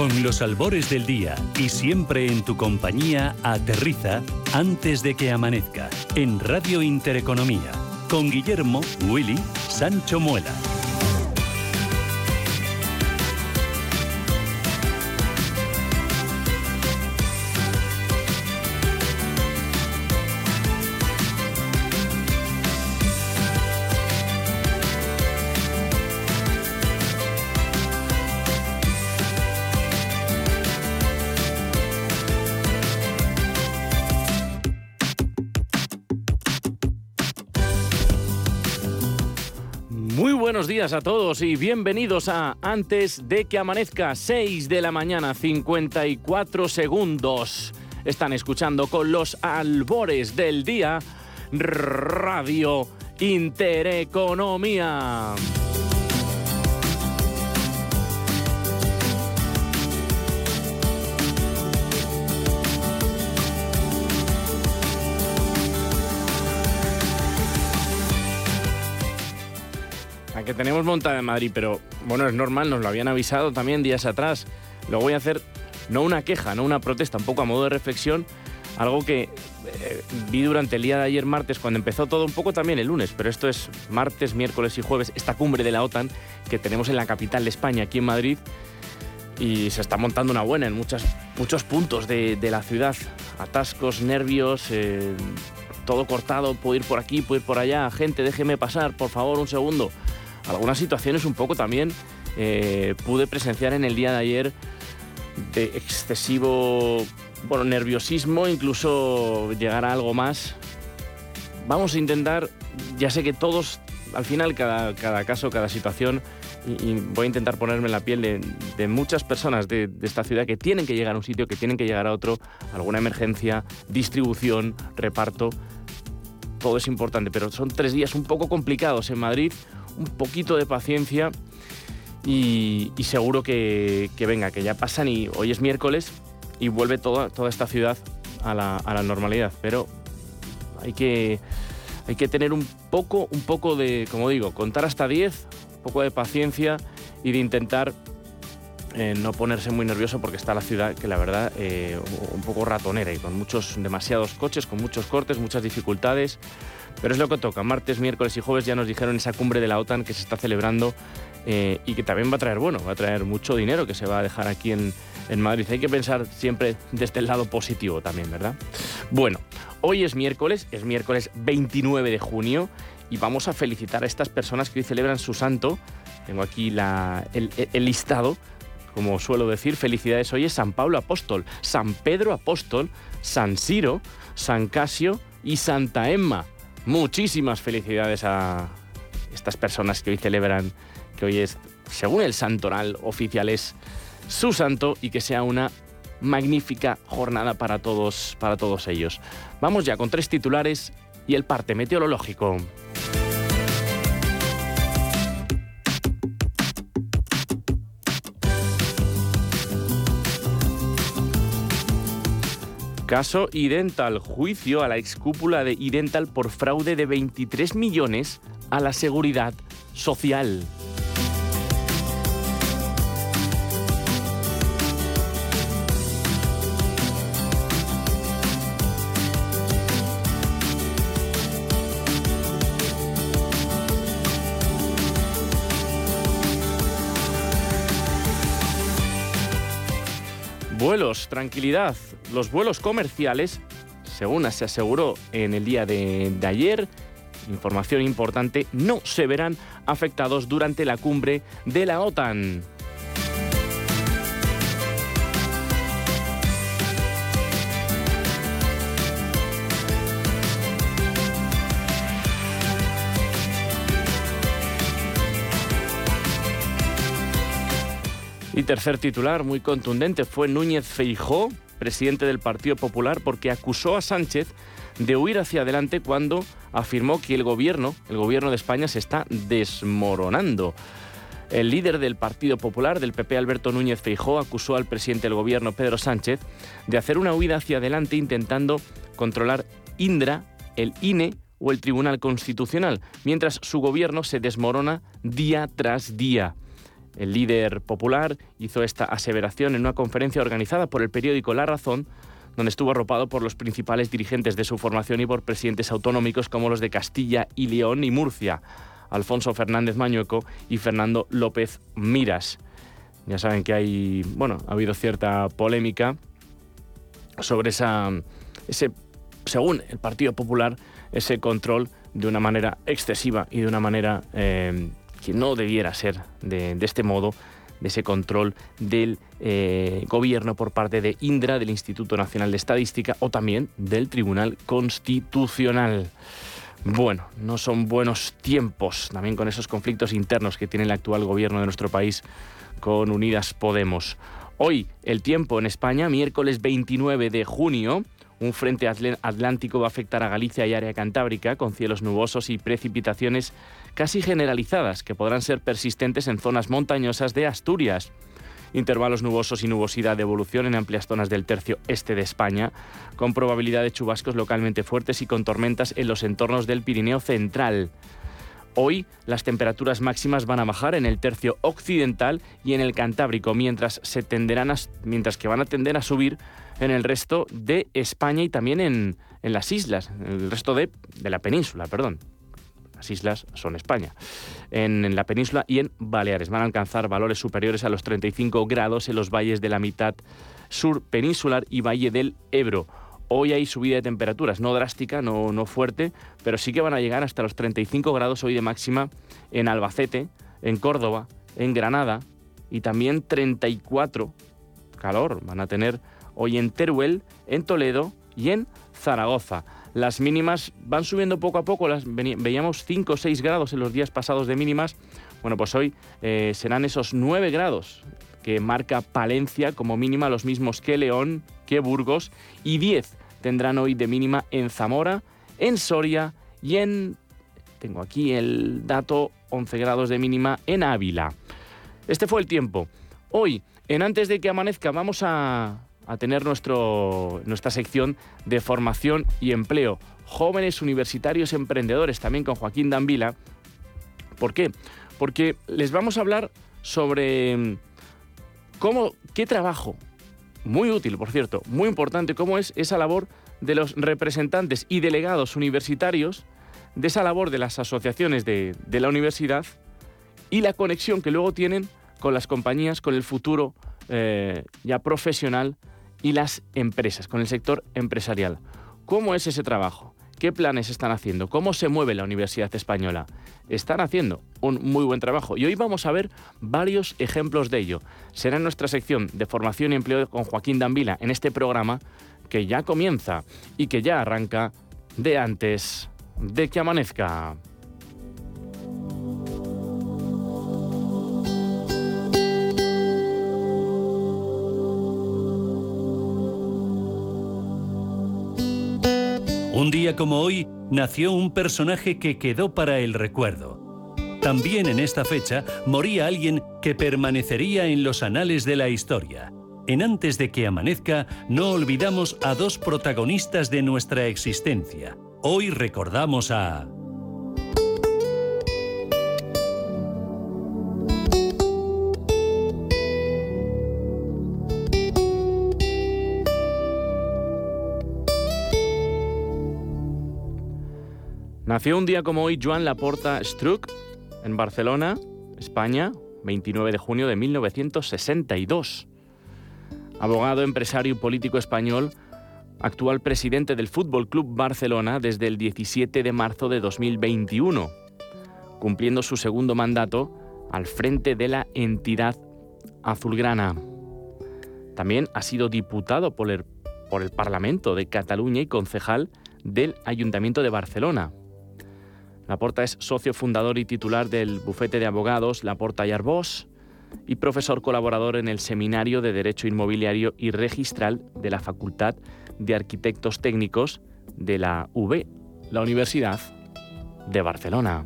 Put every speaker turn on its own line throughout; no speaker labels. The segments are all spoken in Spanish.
Con los albores del día y siempre en tu compañía, aterriza antes de que amanezca en Radio Intereconomía con Guillermo Willy Sancho Muela.
Días a todos y bienvenidos a Antes de que amanezca, 6 de la mañana, 54 segundos. Están escuchando con los albores del día Radio Intereconomía. Que tenemos montada en Madrid, pero bueno, es normal, nos lo habían avisado también días atrás. Lo voy a hacer no una queja, no una protesta, un poco a modo de reflexión, algo que eh, vi durante el día de ayer martes, cuando empezó todo un poco también el lunes, pero esto es martes, miércoles y jueves, esta cumbre de la OTAN que tenemos en la capital de España, aquí en Madrid, y se está montando una buena en muchas, muchos puntos de, la ciudad. Atascos, nervios, eh, todo cortado, puedo ir por aquí, puedo ir por allá, gente, déjeme pasar, por favor, un segundo algunas situaciones un poco también eh, pude presenciar en el día de ayer de excesivo bueno, nerviosismo, incluso llegar a algo más. Vamos a intentar, ya sé que todos, al final, cada, cada caso, cada situación, y, voy a intentar ponerme en la piel de, muchas personas de, de, esta ciudad que tienen que llegar a un sitio, que tienen que llegar a otro, alguna emergencia, distribución, reparto. Todo es importante, pero son tres días un poco complicados en Madrid, un poquito de paciencia y, seguro que, venga, que ya pasan y hoy es miércoles y vuelve toda, toda esta ciudad a la, normalidad. Pero hay que, hay que tener un poco, un poco de, como digo, contar hasta 10, un poco de paciencia y de intentar eh, no ponerse muy nervioso porque está la ciudad que la verdad eh, un poco ratonera y con muchos demasiados coches, con muchos cortes, muchas dificultades. Pero es lo que toca. Martes, miércoles y jueves ya nos dijeron esa cumbre de la OTAN que se está celebrando eh, y que también va a traer, bueno, va a traer mucho dinero que se va a dejar aquí en, en Madrid. Hay que pensar siempre desde el lado positivo también, ¿verdad? Bueno, hoy es miércoles, es miércoles 29 de junio y vamos a felicitar a estas personas que hoy celebran su santo. Tengo aquí el, el listado como suelo decir, felicidades hoy es San Pablo Apóstol, San Pedro Apóstol, San Ciro, San Casio y Santa Emma. Muchísimas felicidades a estas personas que hoy celebran, que hoy es, según el santoral oficial, es su santo y que sea una magnífica jornada para todos, para todos ellos. Vamos ya con tres titulares y el parte meteorológico. Caso Idental, juicio a la excúpula de Idental por fraude de 23 millones a la seguridad social. Vuelos, tranquilidad. Los vuelos comerciales, según se aseguró en el día de, ayer, información importante, no se verán afectados durante la cumbre de la OTAN. Y tercer titular, muy contundente, fue Núñez Feijó, presidente del Partido Popular, porque acusó a Sánchez de huir hacia adelante cuando afirmó que el gobierno, el gobierno de España, se está desmoronando. El líder del Partido Popular, del PP Alberto Núñez Feijó, acusó al presidente del gobierno Pedro Sánchez de hacer una huida hacia adelante intentando controlar Indra, el INE o el Tribunal Constitucional, mientras su gobierno se desmorona día tras día. El líder popular hizo esta aseveración en una conferencia organizada por el periódico La Razón, donde estuvo arropado por los principales dirigentes de su formación y por presidentes autonómicos como los de Castilla y León y Murcia, Alfonso Fernández Mañueco y Fernando López Miras. Ya saben que hay, bueno, ha habido cierta polémica sobre esa, ese, según el Partido Popular, ese control de una manera excesiva y de una manera eh, no debiera ser de, este modo, de ese control del eh, gobierno por parte de Indra, del Instituto Nacional de Estadística o también del Tribunal Constitucional. Bueno, no son buenos tiempos, también con esos conflictos internos que tiene el actual gobierno de nuestro país con Unidas Podemos. Hoy el tiempo en España, miércoles 29 de junio, un frente atlántico va a afectar a Galicia y área cantábrica con cielos nubosos y precipitaciones casi generalizadas que podrán ser persistentes en zonas montañosas de Asturias. Intervalos nubosos y nubosidad de evolución en amplias zonas del tercio este de España, con probabilidad de chubascos localmente fuertes y con tormentas en los entornos del Pirineo central. Hoy las temperaturas máximas van a bajar en el tercio occidental y en el Cantábrico, mientras, se tenderán mientras que van a tender a subir en el resto de España y también en, las islas, en el resto de, la península, perdón. Las islas son España. En, en, la península y en Baleares. Van a alcanzar valores superiores a los 35 grados en los valles de la mitad sur peninsular y valle del Ebro. Hoy hay subida de temperaturas, no drástica, no, no fuerte, pero sí que van a llegar hasta los 35 grados hoy de máxima en Albacete, en Córdoba, en Granada y también 34 calor van a tener hoy en Teruel, en Toledo y en Zaragoza. Las mínimas van subiendo poco a poco, las veíamos 5 o 6 grados en los días pasados de mínimas. Bueno, pues hoy eh, serán esos 9 grados que marca Palencia como mínima, los mismos que León, que Burgos, y 10 tendrán hoy de mínima en Zamora, en Soria y en, tengo aquí el dato, 11 grados de mínima en Ávila. Este fue el tiempo. Hoy, en antes de que amanezca, vamos a a tener nuestro, nuestra sección de formación y empleo. Jóvenes universitarios emprendedores, también con Joaquín Danvila. ¿Por qué? Porque les vamos a hablar sobre mm, cómo, qué trabajo, muy útil, por cierto, muy importante, cómo es esa labor de los representantes y delegados universitarios, de esa labor de las asociaciones de, la universidad y la conexión que luego tienen con las compañías, con el futuro eh, ya profesional y las empresas, con el sector empresarial. ¿Cómo es ese trabajo? ¿Qué planes están haciendo? ¿Cómo se mueve la Universidad Española? Están haciendo un muy buen trabajo y hoy vamos a ver varios ejemplos de ello. Será en nuestra sección de formación y empleo con Joaquín Danvila en este programa que ya comienza y que ya arranca de antes de que amanezca.
Un día como hoy nació un personaje que quedó para el recuerdo. También en esta fecha moría alguien que permanecería en los anales de la historia. En Antes de que amanezca, no olvidamos a dos protagonistas de nuestra existencia. Hoy recordamos a...
Nació un día como hoy Joan Laporta Struck en Barcelona, España, 29 de junio de 1962. Abogado, empresario y político español, actual presidente del Fútbol Club Barcelona desde el 17 de marzo de 2021, cumpliendo su segundo mandato al frente de la entidad azulgrana. También ha sido diputado por el, por el Parlamento de Cataluña y concejal del Ayuntamiento de Barcelona. Laporta es socio fundador y titular del bufete de abogados Laporta y Arbós y profesor colaborador en el Seminario de Derecho Inmobiliario y Registral de la Facultad de Arquitectos Técnicos de la UB, la Universidad de Barcelona.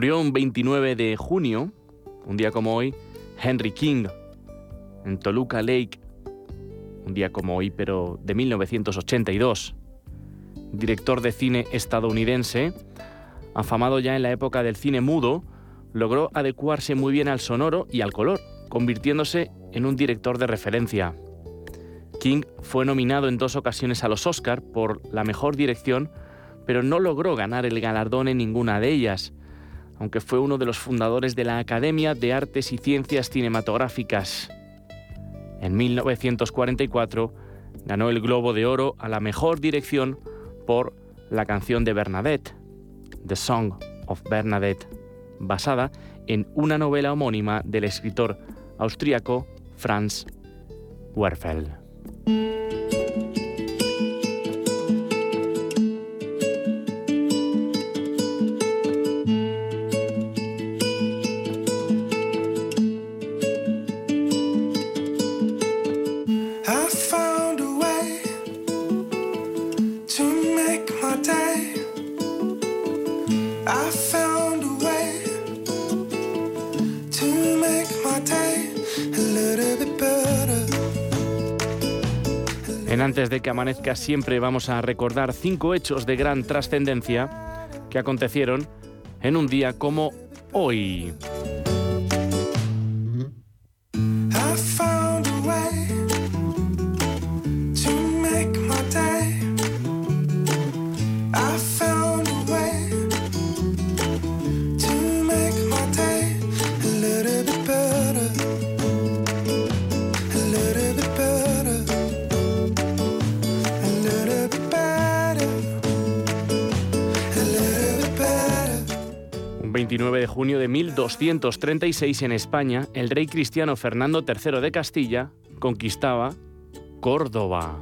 Murió un 29 de junio, un día como hoy, Henry King, en Toluca Lake, un día como hoy, pero de 1982. Director de cine estadounidense, afamado ya en la época del cine mudo, logró adecuarse muy bien al sonoro y al color, convirtiéndose en un director de referencia. King fue nominado en dos ocasiones a los Oscar por la mejor dirección, pero no logró ganar el galardón en ninguna de ellas, aunque fue uno de los fundadores de la Academia de Artes y Ciencias Cinematográficas. En 1944 ganó el Globo de Oro a la mejor dirección por la canción de Bernadette, The Song of Bernadette, basada en una novela homónima del escritor austríaco Franz Werfel. Antes de que amanezca siempre vamos a recordar cinco hechos de gran trascendencia que acontecieron en un día como hoy. 1236 en España, el rey cristiano Fernando III de Castilla conquistaba Córdoba.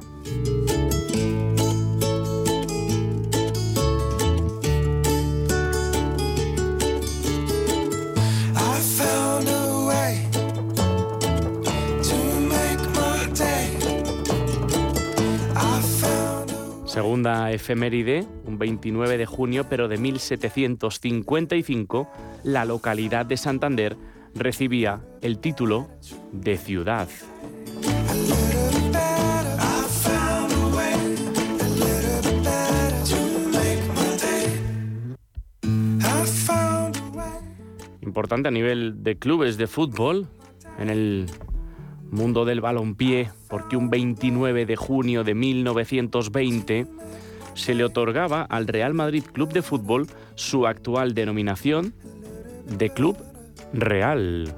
Segunda efeméride, un 29 de junio, pero de 1755, la localidad de Santander recibía el título de ciudad. Importante a nivel de clubes de fútbol en el mundo del balompié, porque un 29 de junio de 1920 se le otorgaba al Real Madrid Club de Fútbol su actual denominación de Club Real.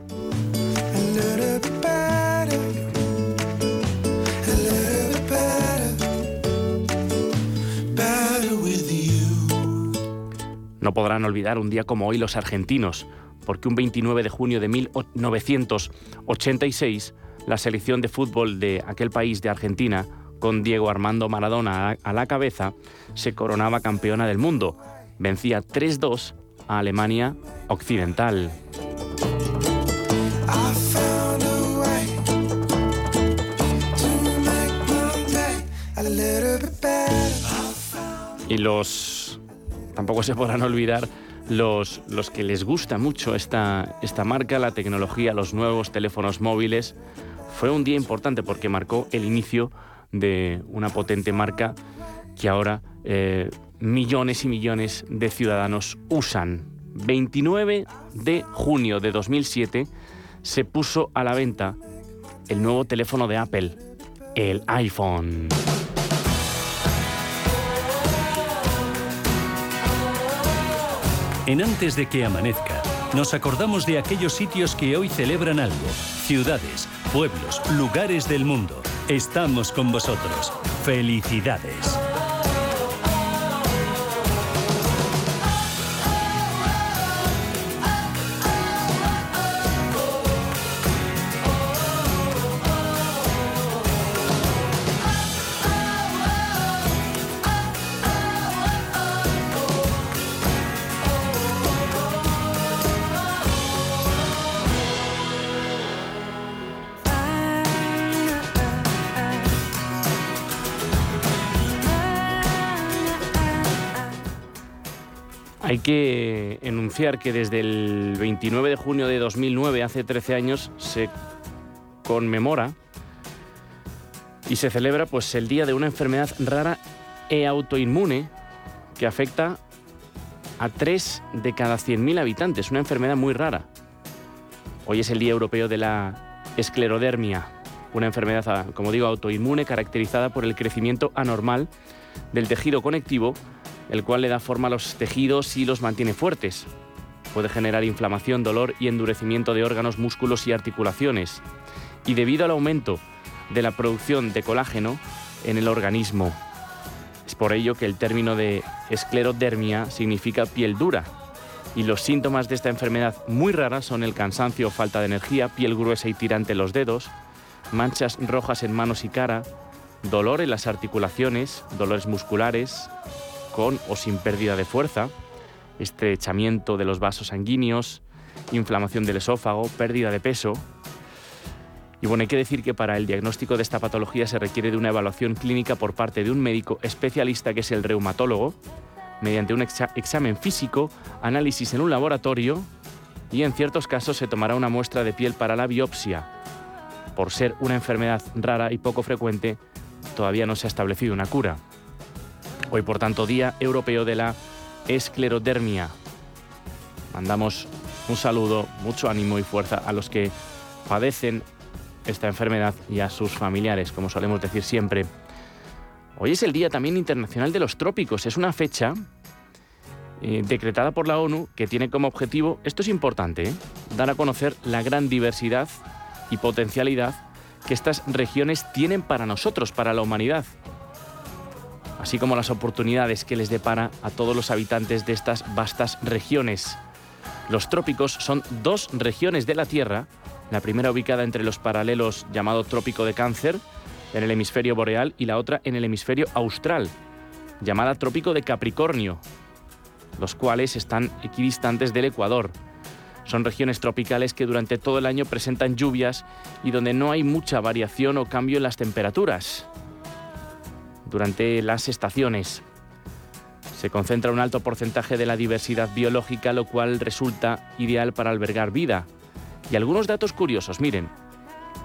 No podrán olvidar un día como hoy los argentinos, porque un 29 de junio de 1986 la selección de fútbol de aquel país de Argentina, con Diego Armando Maradona a la cabeza, se coronaba campeona del mundo. Vencía 3-2 a Alemania Occidental. Y los... Tampoco se podrán olvidar los, los que les gusta mucho esta, esta marca, la tecnología, los nuevos teléfonos móviles, fue un día importante porque marcó el inicio de una potente marca que ahora eh, millones y millones de ciudadanos usan. 29 de junio de 2007 se puso a la venta el nuevo teléfono de Apple, el iPhone.
En antes de que amanezca, nos acordamos de aquellos sitios que hoy celebran algo, ciudades, pueblos, lugares del mundo. Estamos con vosotros. Felicidades.
Que enunciar que desde el 29 de junio de 2009, hace 13 años, se conmemora y se celebra pues, el día de una enfermedad rara e autoinmune que afecta a 3 de cada 100.000 habitantes, una enfermedad muy rara. Hoy es el Día Europeo de la Esclerodermia, una enfermedad, como digo, autoinmune caracterizada por el crecimiento anormal del tejido conectivo, el cual le da forma a los tejidos y los mantiene fuertes. Puede generar inflamación, dolor y endurecimiento de órganos, músculos y articulaciones. Y debido al aumento de la producción de colágeno en el organismo. Es por ello que el término de esclerodermia significa piel dura. Y los síntomas de esta enfermedad muy raras son el cansancio falta de energía, piel gruesa y tirante en los dedos, manchas rojas en manos y cara, dolor en las articulaciones, dolores musculares, con o sin pérdida de fuerza, estrechamiento de los vasos sanguíneos, inflamación del esófago, pérdida de peso. Y bueno, hay que decir que para el diagnóstico de esta patología se requiere de una evaluación clínica por parte de un médico especialista que es el reumatólogo, mediante un examen físico, análisis en un laboratorio y en ciertos casos se tomará una muestra de piel para la biopsia. Por ser una enfermedad rara y poco frecuente, todavía no se ha establecido una cura. Hoy, por tanto, Día Europeo de la Esclerodermia. Mandamos un saludo, mucho ánimo y fuerza a los que padecen esta enfermedad y a sus familiares, como solemos decir siempre. Hoy es el Día también Internacional de los Trópicos. Es una fecha eh, decretada por la ONU que tiene como objetivo, esto es importante, ¿eh? dar a conocer la gran diversidad y potencialidad que estas regiones tienen para nosotros, para la humanidad así como las oportunidades que les depara a todos los habitantes de estas vastas regiones. Los trópicos son dos regiones de la Tierra, la primera ubicada entre los paralelos llamado Trópico de Cáncer, en el hemisferio boreal, y la otra en el hemisferio austral, llamada Trópico de Capricornio, los cuales están equidistantes del Ecuador. Son regiones tropicales que durante todo el año presentan lluvias y donde no hay mucha variación o cambio en las temperaturas durante las estaciones. Se concentra un alto porcentaje de la diversidad biológica, lo cual resulta ideal para albergar vida. Y algunos datos curiosos, miren.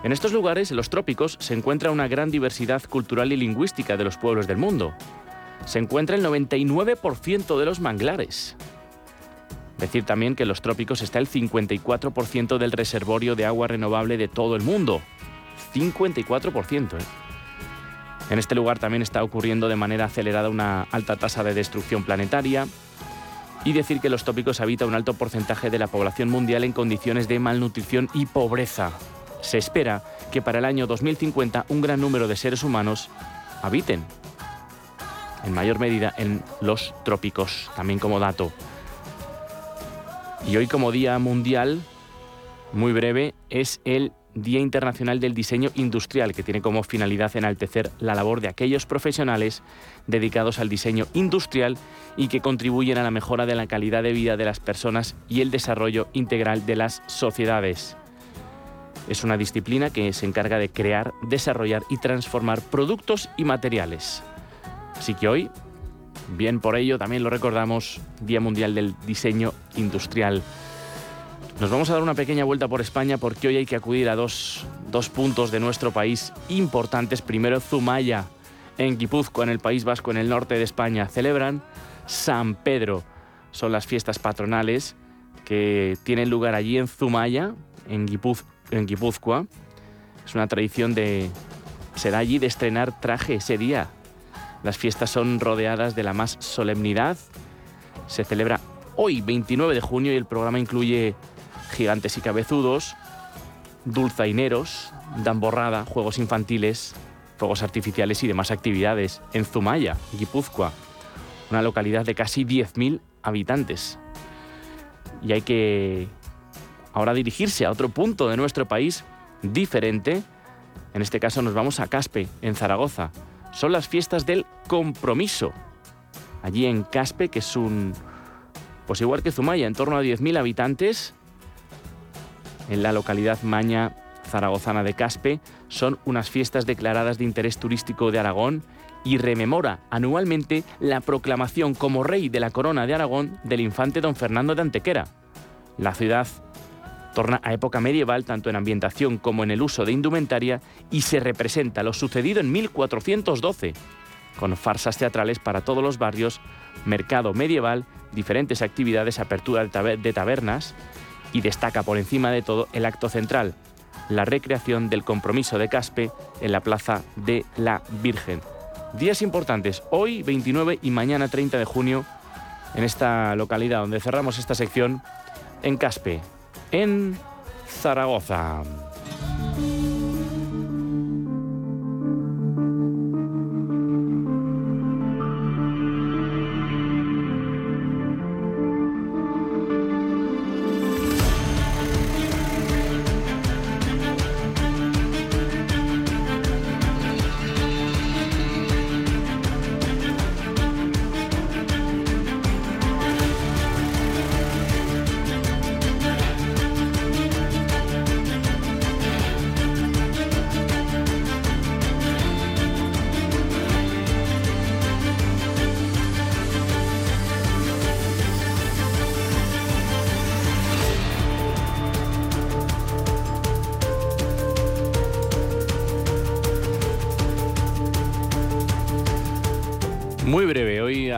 En estos lugares, en los trópicos, se encuentra una gran diversidad cultural y lingüística de los pueblos del mundo. Se encuentra el 99% de los manglares. Decir también que en los trópicos está el 54% del reservorio de agua renovable de todo el mundo. 54%, ¿eh? En este lugar también está ocurriendo de manera acelerada una alta tasa de destrucción planetaria y decir que los tópicos habita un alto porcentaje de la población mundial en condiciones de malnutrición y pobreza. Se espera que para el año 2050 un gran número de seres humanos habiten en mayor medida en los trópicos, también como dato. Y hoy como Día Mundial, muy breve, es el Día Internacional del Diseño Industrial, que tiene como finalidad enaltecer la labor de aquellos profesionales dedicados al diseño industrial y que contribuyen a la mejora de la calidad de vida de las personas y el desarrollo integral de las sociedades. Es una disciplina que se encarga de crear, desarrollar y transformar productos y materiales. Así que hoy, bien por ello, también lo recordamos, Día Mundial del Diseño Industrial. Nos vamos a dar una pequeña vuelta por España porque hoy hay que acudir a dos, puntos de nuestro país importantes. Primero, Zumaya, en Guipúzcoa, en el País Vasco, en el norte de España. Celebran San Pedro. Son las fiestas patronales que tienen lugar allí en Zumaya, en, Guipúzcoa. Es una tradición de... Se da allí de estrenar traje ese día. Las fiestas son rodeadas de la más solemnidad. Se celebra hoy, 29 de junio, y el programa incluye gigantes y cabezudos, dulzaineros, borrada, juegos infantiles, fuegos artificiales y demás actividades en Zumaya, Guipúzcoa, una localidad de casi 10.000 habitantes. Y hay que ahora dirigirse a otro punto de nuestro país diferente. En este caso nos vamos a Caspe, en Zaragoza. Son las fiestas del compromiso. Allí en Caspe, que es un, pues igual que Zumaya, en torno a 10.000 habitantes, en la localidad maña zaragozana de Caspe. Son unas fiestas declaradas de interés turístico de Aragón y rememora anualmente la proclamación como rey de la corona de Aragón del infante don Fernando de Antequera. La ciudad torna a época medieval tanto en ambientación como en el uso de indumentaria y se representa lo sucedido en 1412, con farsas teatrales para todos los barrios, mercado medieval, diferentes actividades, apertura de tabernas y destaca por encima de todo el acto central, la recreación del compromiso de Caspe en la Plaza de la Virgen. Días importantes, hoy 29 y mañana 30 de junio, en esta localidad donde cerramos esta sección, en Caspe, en Zaragoza.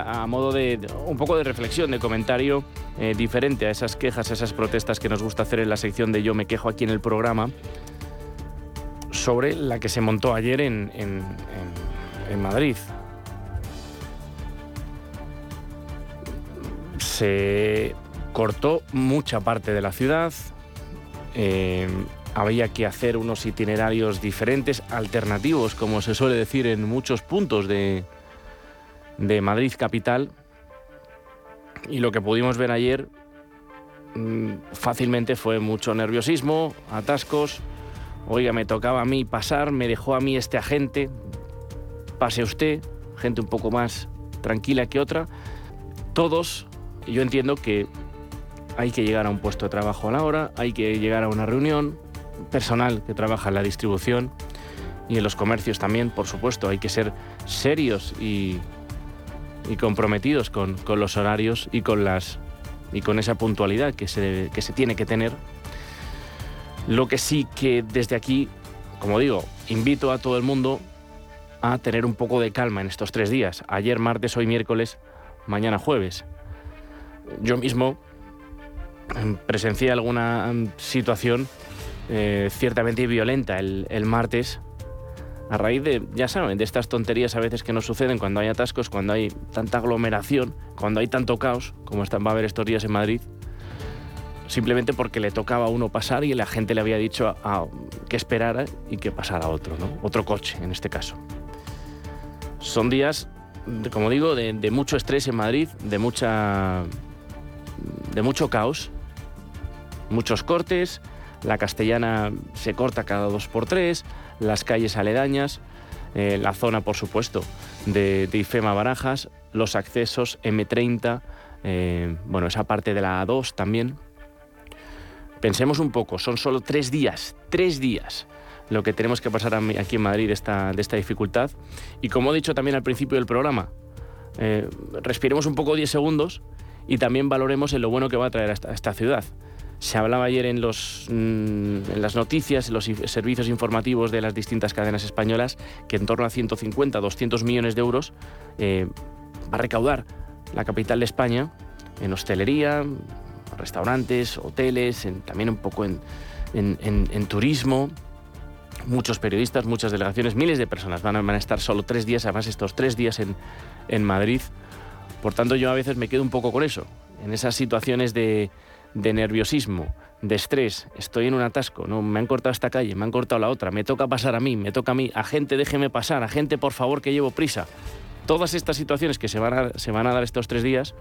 A, modo de un poco de reflexión, de comentario eh, diferente a esas quejas, a esas protestas que nos gusta hacer en la sección de Yo me quejo aquí en el programa, sobre la que se montó ayer en, Madrid. Se cortó mucha parte de la ciudad, eh, había que hacer unos itinerarios diferentes, alternativos, como se suele decir en muchos puntos de, de Madrid capital y lo que pudimos ver ayer mm, fácilmente fue mucho nerviosismo, atascos. Oiga, me tocaba a mí pasar, me dejó a mí este agente, pase usted, gente un poco más tranquila que otra. Todos, yo entiendo que hay que llegar a un puesto de trabajo a la hora, hay que llegar a una reunión, personal que trabaja en la distribución y en los comercios también, por supuesto, hay que ser serios y y comprometidos con, los horarios y con, las, y con esa puntualidad que se, que se tiene que tener. Lo que sí que desde aquí, como digo, invito a todo el mundo a tener un poco de calma en estos tres días. Ayer martes, hoy miércoles, mañana jueves. Yo mismo presencié alguna situación eh, ciertamente violenta el, el martes a raíz de, ya saben, de estas tonterías a veces que nos suceden cuando hay atascos, cuando hay tanta aglomeración, cuando hay tanto caos, como va a haber estos días en Madrid, simplemente porque le tocaba a uno pasar y la gente le había dicho que esperara y que pasara otro, ¿no? otro coche en este caso. Son días, como digo, de, de mucho estrés en Madrid, de, mucha, de mucho caos, muchos cortes, la castellana se corta cada dos por tres, las calles aledañas, eh, la zona, por supuesto, de, IFEMA Barajas, los accesos M30, eh, bueno, esa parte de la A2 también. Pensemos un poco, son solo tres días, tres días lo que tenemos que pasar aquí en Madrid de esta, dificultad. Y como he dicho también al principio del programa, eh, respiremos un poco 10 segundos y también valoremos en lo bueno que va a traer a esta ciudad. Se hablaba ayer en, los, mm, en las noticias, en los servicios informativos de las distintas cadenas españolas, que en torno a 150, 200 millones de euros eh, va a recaudar la capital de España en hostelería, restaurantes, hoteles, también un poco en, turismo. Muchos periodistas, muchas delegaciones, miles de personas van a, van a estar solo tres días, además estos tres días en, en Madrid. Por tanto, yo a veces me quedo un poco con eso, en esas situaciones de, de nerviosismo, de estrés, estoy en un atasco, no, me han cortado esta calle, me han cortado la otra, me toca pasar a mí, me toca a mí, a gente déjeme pasar, a gente por favor que llevo prisa. Todas estas situaciones que se van a, se van a dar estos tres días,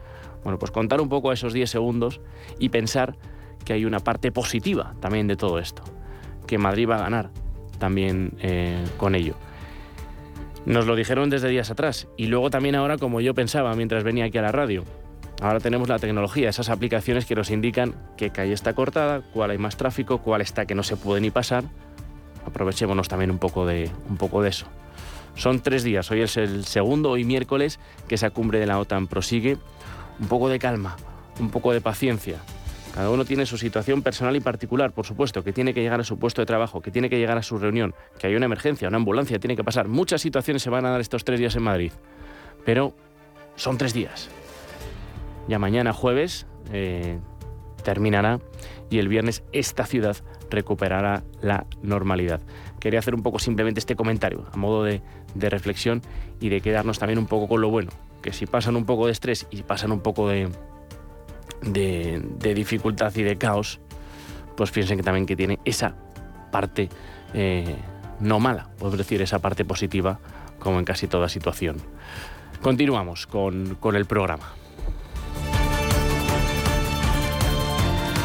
bueno, pues contar un poco a esos 10 segundos y pensar que hay una parte positiva también de todo esto, que Madrid va a ganar también eh, con ello. Nos lo dijeron desde días atrás y luego también ahora como yo pensaba mientras venía aquí a la radio. Ahora tenemos la tecnología, esas aplicaciones que nos indican qué calle está cortada, cuál hay más tráfico, cuál está que no se puede ni pasar. Aprovechémonos también un poco de, un poco de eso. Son tres días, hoy es el segundo, hoy miércoles, que esa cumbre de la OTAN prosigue. Un poco de calma, un poco de paciencia. Cada uno tiene su situación personal y particular, por supuesto, que tiene que llegar a su puesto de trabajo, que tiene que llegar a su reunión, que hay una emergencia, una ambulancia, tiene que pasar. Muchas situaciones se van a dar estos tres días en Madrid. Pero son tres días. Ya mañana jueves eh, terminará y el viernes esta ciudad recuperará la normalidad. Quería hacer un poco simplemente este comentario a modo de, reflexión y de quedarnos también un poco con lo bueno, que si pasan un poco de estrés y pasan un poco de, dificultad y de caos, pues piensen que también que tiene esa parte eh, no mala, podemos decir, esa parte positiva, como en casi toda situación. Continuamos con, con el programa.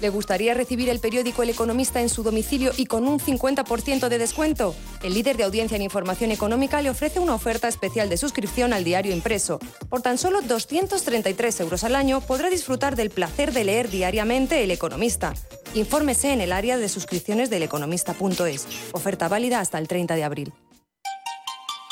¿Le gustaría recibir el periódico El Economista en su domicilio y con un 50% de descuento? El líder de audiencia en información económica le ofrece una oferta especial de suscripción al diario impreso. Por tan solo 233 euros al año podrá disfrutar del placer de leer diariamente El Economista. Infórmese en el área de suscripciones del economista.es. Oferta válida hasta el 30 de abril.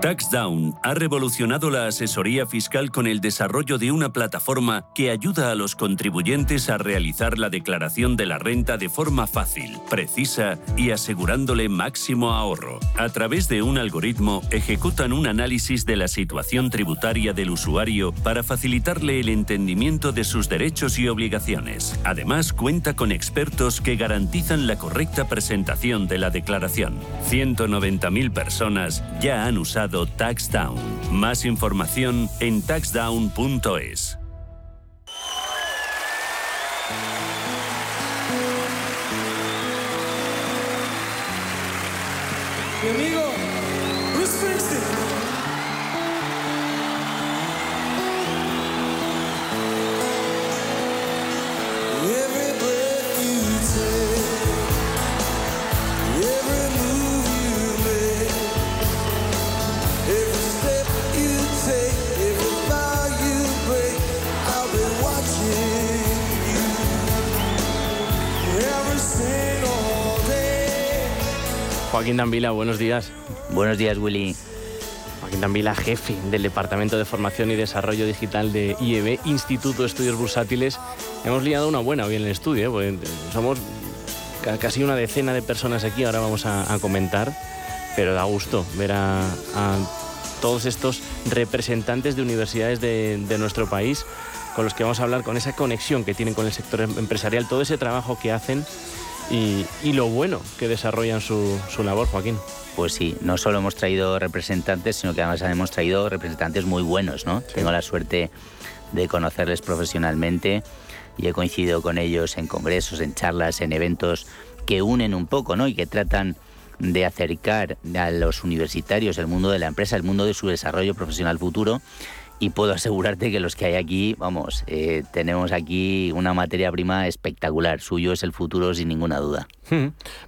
TaxDown ha revolucionado la asesoría fiscal con el desarrollo de una plataforma que ayuda a los contribuyentes a realizar la declaración de la renta de forma fácil, precisa y asegurándole máximo ahorro. A través de un algoritmo ejecutan un análisis de la situación tributaria del usuario para facilitarle el entendimiento de sus derechos y obligaciones. Además, cuenta con expertos que garantizan la correcta presentación de la declaración. 190.000 personas ya han usado TaxDown. Más información en taxdown.es.
Joaquín Dambila, buenos días.
Buenos días, Willy.
Joaquín Dambila, jefe del Departamento de Formación y Desarrollo Digital de IEB, Instituto de Estudios Bursátiles. Hemos liado una buena hoy en el estudio, ¿eh? somos casi una decena de personas aquí, ahora vamos a, comentar, pero da gusto ver a, todos estos representantes de universidades de, nuestro país con los que vamos a hablar, con esa conexión que tienen con el sector empresarial, todo ese trabajo que hacen y, lo bueno que desarrollan su, labor, Joaquín.
Pues sí, no solo hemos traído representantes, sino que además hemos traído representantes muy buenos, ¿no? Tengo la suerte de conocerles profesionalmente y he coincidido con ellos en congresos, en charlas, en eventos que unen un poco, ¿no? Y que tratan de acercar a los universitarios el mundo de la empresa, el mundo de su desarrollo profesional futuro y puedo asegurarte que los que hay aquí, vamos, eh, tenemos aquí una materia prima espectacular. Suyo es el futuro sin ninguna duda.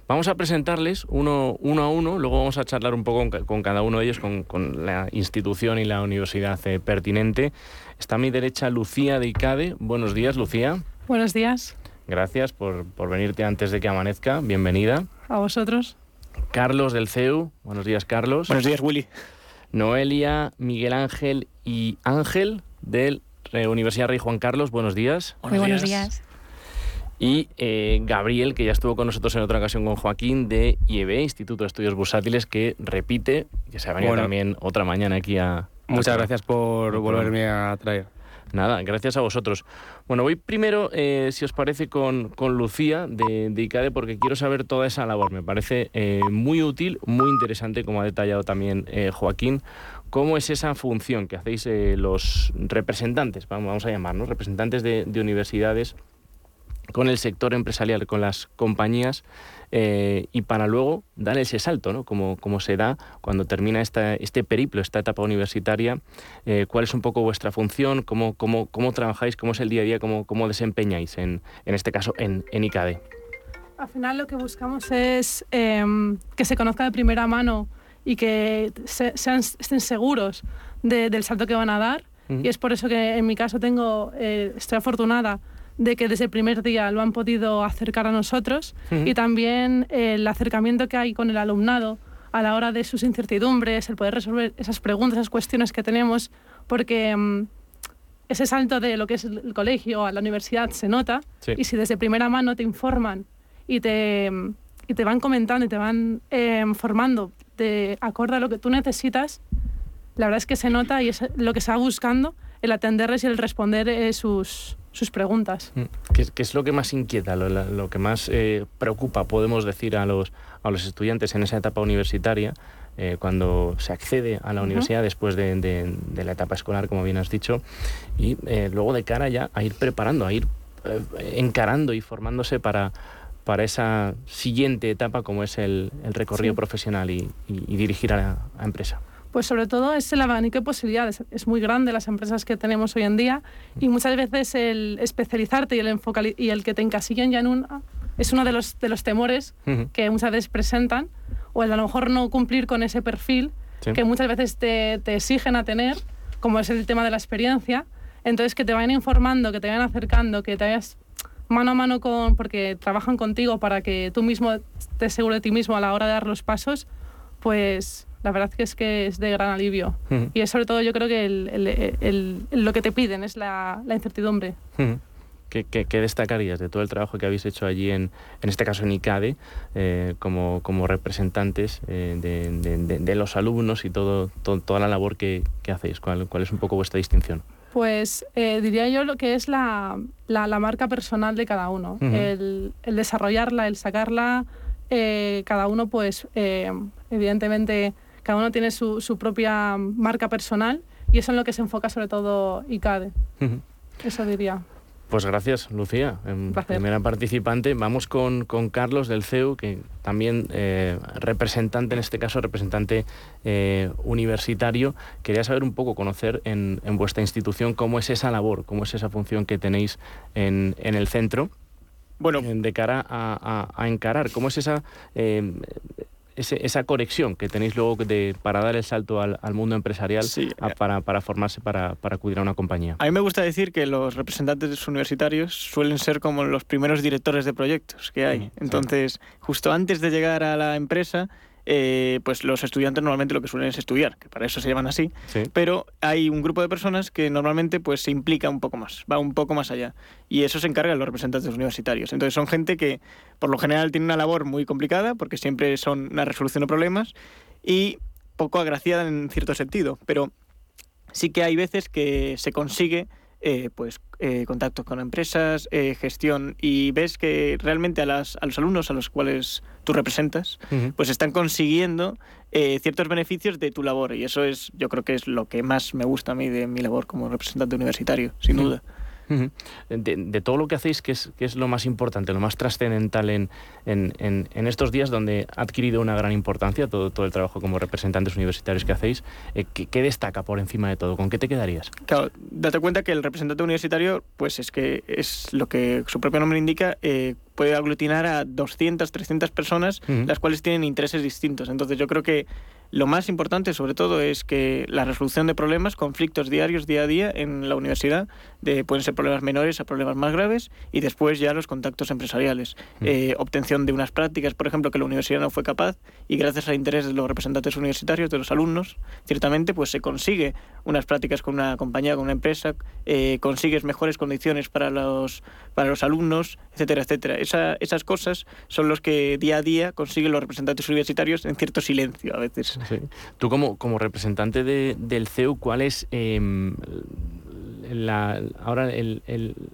Vamos a presentarles uno, uno a uno, luego vamos a charlar un poco con, cada uno de ellos, con, la institución y la universidad eh, pertinente. Está a mi derecha Lucía de ICADE. Buenos días, Lucía.
Buenos días.
Gracias por, por venirte antes de que amanezca. Bienvenida.
A vosotros.
Carlos del CEU. Buenos días, Carlos.
Buenos días, Willy.
Noelia, Miguel Ángel y Ángel de Universidad Rey Juan Carlos. Buenos días.
Muy buenos días.
Y eh, Gabriel, que ya estuvo con nosotros en otra ocasión con Joaquín de IEB, Instituto de Estudios Bursátiles, que repite, que se ha venido también otra mañana aquí a...
Muchas gracias por volverme a traer.
Nada, gracias a vosotros. Bueno, voy primero, eh, si os parece, con, con Lucía de, de, ICADE, porque quiero saber toda esa labor. Me parece eh, muy útil, muy interesante, como ha detallado también eh, Joaquín, cómo es esa función que hacéis los representantes, vamos a llamarnos, representantes de universidades con el sector empresarial, con las compañías, eh, y para luego dar ese salto, ¿no? Como, como se da cuando termina esta, este periplo, esta etapa universitaria, eh, cuál es un poco vuestra función, cómo, cómo, cómo trabajáis, cómo es el día a día, cómo, cómo desempeñáis, en, en este caso, en, en ICADE.
Al final lo que buscamos es eh, que se conozca de primera mano y que se, sean, estén seguros de, del salto que van a dar. Uh -huh. Y es por eso que en mi caso tengo, eh, estoy afortunada de que desde el primer día lo han podido acercar a nosotros uh -huh. y también eh, el acercamiento que hay con el alumnado a la hora de sus incertidumbres, el poder resolver esas preguntas, esas cuestiones que tenemos, porque um, ese salto de lo que es el colegio a la universidad se nota sí. y si desde primera mano te informan y te, y te van comentando y te van eh, formando de acuerdo a lo que tú necesitas, la verdad es que se nota y es lo que se va buscando, el atenderles y el responder eh, sus, sus preguntas.
¿Qué, ¿Qué, es lo que más inquieta, lo, lo que más eh, preocupa, podemos decir, a los, a los estudiantes en esa etapa universitaria? Eh, cuando se accede a la universidad uh -huh. después de, de, de, la etapa escolar, como bien has dicho, y eh, luego de cara ya a ir preparando, a ir eh, encarando y formándose para, para esa siguiente etapa como es el, el recorrido sí. profesional y, y, y, dirigir a la a empresa?
Pues sobre todo es el abanico de posibilidades. Es muy grande las empresas que tenemos hoy en día y muchas veces el especializarte y el, enfocal y el que te encasillen ya en un... es uno de los, de los temores uh -huh. que muchas veces presentan o el a lo mejor no cumplir con ese perfil sí. que muchas veces te, te exigen a tener, como es el tema de la experiencia. Entonces que te vayan informando, que te vayan acercando, que te vayas mano a mano con, porque trabajan contigo para que tú mismo estés seguro de ti mismo a la hora de dar los pasos, pues la verdad que es que es de gran alivio. Uh -huh. Y es sobre todo yo creo que el, el, el, lo que te piden es la, la incertidumbre.
Uh -huh. ¿Qué, qué, qué, destacarías de todo el trabajo que habéis hecho allí, en, en este caso en ICADE, eh, como, como, representantes eh, de, de, de, los alumnos y todo, todo, toda la labor que, que hacéis? ¿Cuál, ¿Cuál, es un poco vuestra distinción?
Pues eh, diría yo lo que es la, la, la, marca personal de cada uno, uh -huh. el, el, desarrollarla, el sacarla, eh, cada uno pues evidentemente cada uno tiene su, su, propia marca personal y eso es en lo que se enfoca sobre todo ICADE. Uh -huh. Eso diría.
Pues gracias, Lucía,
gracias.
primera participante. Vamos con, con, Carlos del CEU, que también eh, representante, en este caso representante eh, universitario. Quería saber un poco, conocer en, en, vuestra institución cómo es esa labor, cómo es esa función que tenéis en, en el centro. Bueno, de cara a, a, a encarar, ¿cómo es esa eh, ese, esa conexión que tenéis luego de, para dar el salto al, al mundo empresarial sí. a, para, para, formarse, para, para, acudir a una compañía.
A mí me gusta decir que los representantes universitarios suelen ser como los primeros directores de proyectos que hay. Sí, Entonces, sí. justo antes de llegar a la empresa, eh, pues los estudiantes normalmente lo que suelen es estudiar, que para eso se llaman así, sí. pero hay un grupo de personas que normalmente pues se implica un poco más, va un poco más allá, y eso se encargan los representantes universitarios. Entonces son gente que por lo general tiene una labor muy complicada, porque siempre son una resolución de problemas, y poco agraciada en cierto sentido, pero sí que hay veces que se consigue eh, pues eh, contactos con empresas, eh, gestión y ves que realmente a, las, a, los alumnos a los cuales tú representas, uh -huh. pues están consiguiendo eh, ciertos beneficios de tu labor y eso es, yo creo que es lo que más me gusta a mí de mi labor como representante universitario, sin uh -huh. duda.
De, de, todo lo que hacéis, ¿qué es, qué es lo más importante, lo más trascendental en, en, en, en, estos días donde ha adquirido una gran importancia todo, todo el trabajo como representantes universitarios que hacéis? Eh, ¿qué, ¿qué, destaca por encima de todo? ¿Con qué te quedarías?
Claro, date cuenta que el representante universitario, pues es que es lo que su propio nombre indica, eh, puede aglutinar a 200, 300 personas, uh -huh. las cuales tienen intereses distintos. Entonces yo creo que lo más importante, sobre todo, es que la resolución de problemas, conflictos diarios, día a día en la universidad, de, pueden ser problemas menores a problemas más graves, y después ya los contactos empresariales. Mm. Eh, obtención de unas prácticas, por ejemplo, que la universidad no fue capaz, y gracias al interés de los representantes universitarios, de los alumnos, ciertamente, pues se consigue unas prácticas con una compañía, con una empresa, eh, consigues mejores condiciones para los, para los alumnos, etcétera, etcétera. Esa, esas cosas son los que día a día consiguen los representantes universitarios en cierto silencio a veces.
Sí. Tú como, como representante de, del CEU, ¿cuál es eh, la, ahora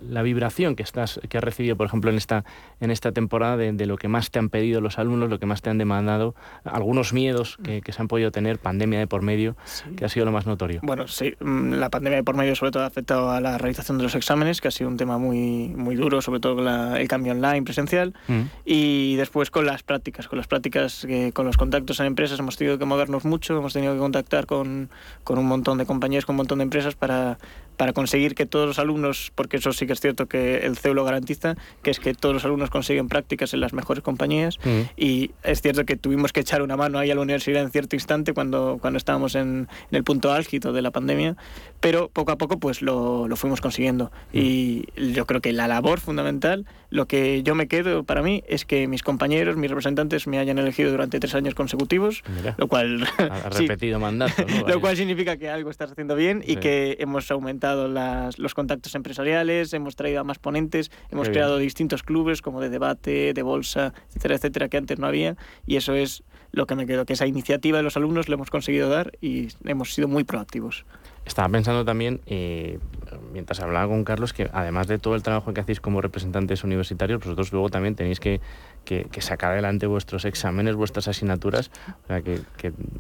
la vibración que estás que has recibido, por ejemplo, en esta en esta temporada de, lo que más te han pedido los alumnos, lo que más te han demandado, algunos miedos que, se han podido tener, pandemia de por medio, que ha sido lo más notorio.
Bueno, sí, mm, la pandemia de por medio sobre todo ha afectado a la realización de los exámenes, que ha sido un tema muy muy duro, sobre todo con el cambio online presencial, mm. y después con las prácticas, con las prácticas, con los contactos en empresas hemos tenido que movernos mucho, hemos tenido que contactar con, con un montón de compañías, con un montón de empresas para, para conseguir que todos los alumnos, porque eso sí que es cierto que el CEU lo garantiza, que es que todos los alumnos consiguen prácticas en las mejores compañías. Mm. y es cierto que tuvimos que echar una mano ahí a la universidad en cierto instante cuando, cuando estábamos en, el punto álgido de la pandemia, pero poco a poco pues lo, lo fuimos consiguiendo. Mm. y yo creo que la labor fundamental, lo que yo me quedo para mí es que mis compañeros, mis representantes me hayan elegido durante tres años consecutivos, lo cual...
Ha repetido mandato,
lo cual significa que algo estás haciendo bien y que hemos aumentado los contactos empresariales, hemos traído a más ponentes, hemos creado distintos clubes como de debate, de bolsa, etcétera, etcétera, que antes no había. Y eso es lo que me quedo, que esa iniciativa de los alumnos le hemos conseguido dar y hemos sido muy proactivos.
Estaba pensando también, eh, mientras hablaba con Carlos, que además de todo el trabajo que hacéis como representantes universitarios, vosotros luego también tenéis que que, sacar adelante vuestros exámenes, vuestras asignaturas, o sea, que,